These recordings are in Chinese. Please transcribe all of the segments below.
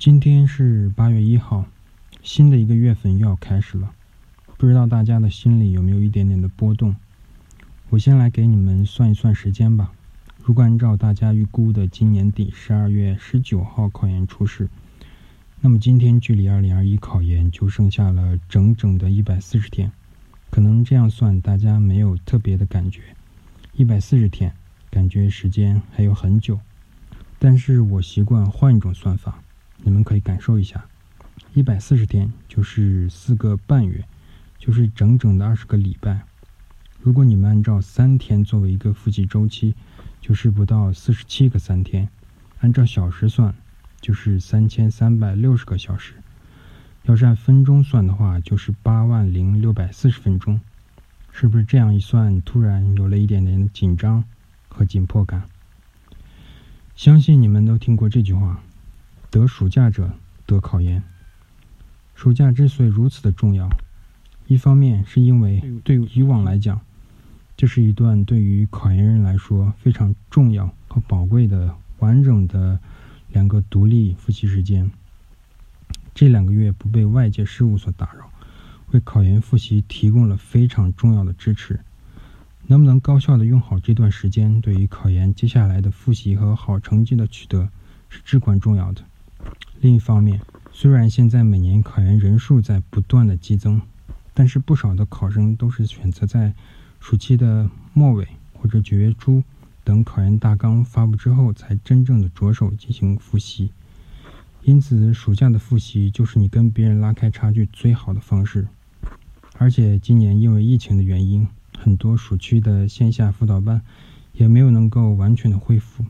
今天是八月一号，新的一个月份又要开始了，不知道大家的心里有没有一点点的波动？我先来给你们算一算时间吧。如果按照大家预估的今年底十二月十九号考研初试，那么今天距离二零二一考研就剩下了整整的一百四十天。可能这样算大家没有特别的感觉，一百四十天，感觉时间还有很久。但是我习惯换一种算法。你们可以感受一下，一百四十天就是四个半月，就是整整的二十个礼拜。如果你们按照三天作为一个复习周期，就是不到四十七个三天；按照小时算，就是三千三百六十个小时；要是按分钟算的话，就是八万零六百四十分钟。是不是这样一算，突然有了一点点紧张和紧迫感？相信你们都听过这句话。得暑假者得考研。暑假之所以如此的重要，一方面是因为对以往来讲，这是一段对于考研人来说非常重要和宝贵的完整的两个独立复习时间。这两个月不被外界事物所打扰，为考研复习提供了非常重要的支持。能不能高效的用好这段时间，对于考研接下来的复习和好成绩的取得是至关重要的。另一方面，虽然现在每年考研人数在不断的激增，但是不少的考生都是选择在暑期的末尾或者九月初等考研大纲发布之后，才真正的着手进行复习。因此，暑假的复习就是你跟别人拉开差距最好的方式。而且，今年因为疫情的原因，很多暑期的线下辅导班也没有能够完全的恢复。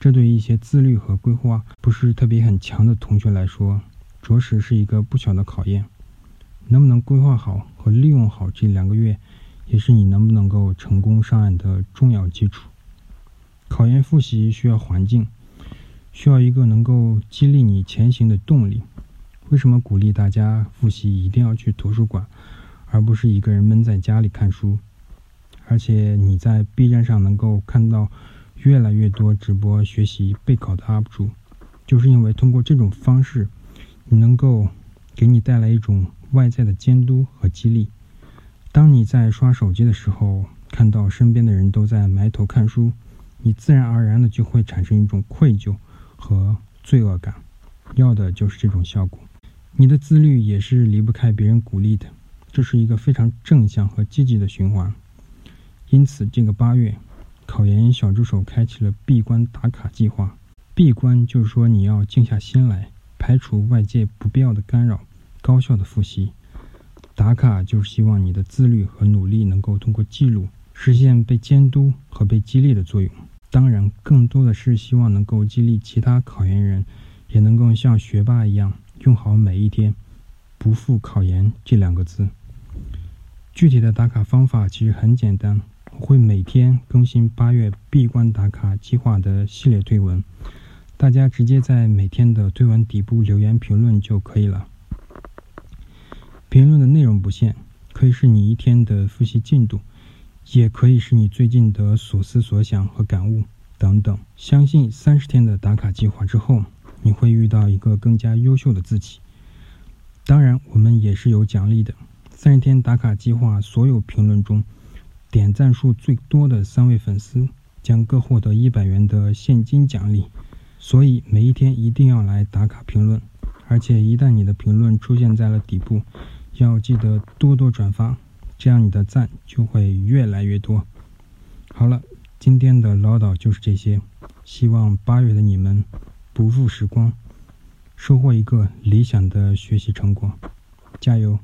这对于一些自律和规划不是特别很强的同学来说，着实是一个不小的考验。能不能规划好和利用好这两个月，也是你能不能够成功上岸的重要基础。考研复习需要环境，需要一个能够激励你前行的动力。为什么鼓励大家复习一定要去图书馆，而不是一个人闷在家里看书？而且你在 B 站上能够看到。越来越多直播学习备考的 UP 主，就是因为通过这种方式，你能够给你带来一种外在的监督和激励。当你在刷手机的时候，看到身边的人都在埋头看书，你自然而然的就会产生一种愧疚和罪恶感，要的就是这种效果。你的自律也是离不开别人鼓励的，这是一个非常正向和积极的循环。因此，这个八月。考研小助手开启了闭关打卡计划。闭关就是说你要静下心来，排除外界不必要的干扰，高效的复习。打卡就是希望你的自律和努力能够通过记录实现被监督和被激励的作用。当然，更多的是希望能够激励其他考研人，也能够像学霸一样用好每一天，不负考研这两个字。具体的打卡方法其实很简单。会每天更新八月闭关打卡计划的系列推文，大家直接在每天的推文底部留言评论就可以了。评论的内容不限，可以是你一天的复习进度，也可以是你最近的所思所想和感悟等等。相信三十天的打卡计划之后，你会遇到一个更加优秀的自己。当然，我们也是有奖励的。三十天打卡计划所有评论中。点赞数最多的三位粉丝将各获得一百元的现金奖励，所以每一天一定要来打卡评论，而且一旦你的评论出现在了底部，要记得多多转发，这样你的赞就会越来越多。好了，今天的唠叨就是这些，希望八月的你们不负时光，收获一个理想的学习成果，加油！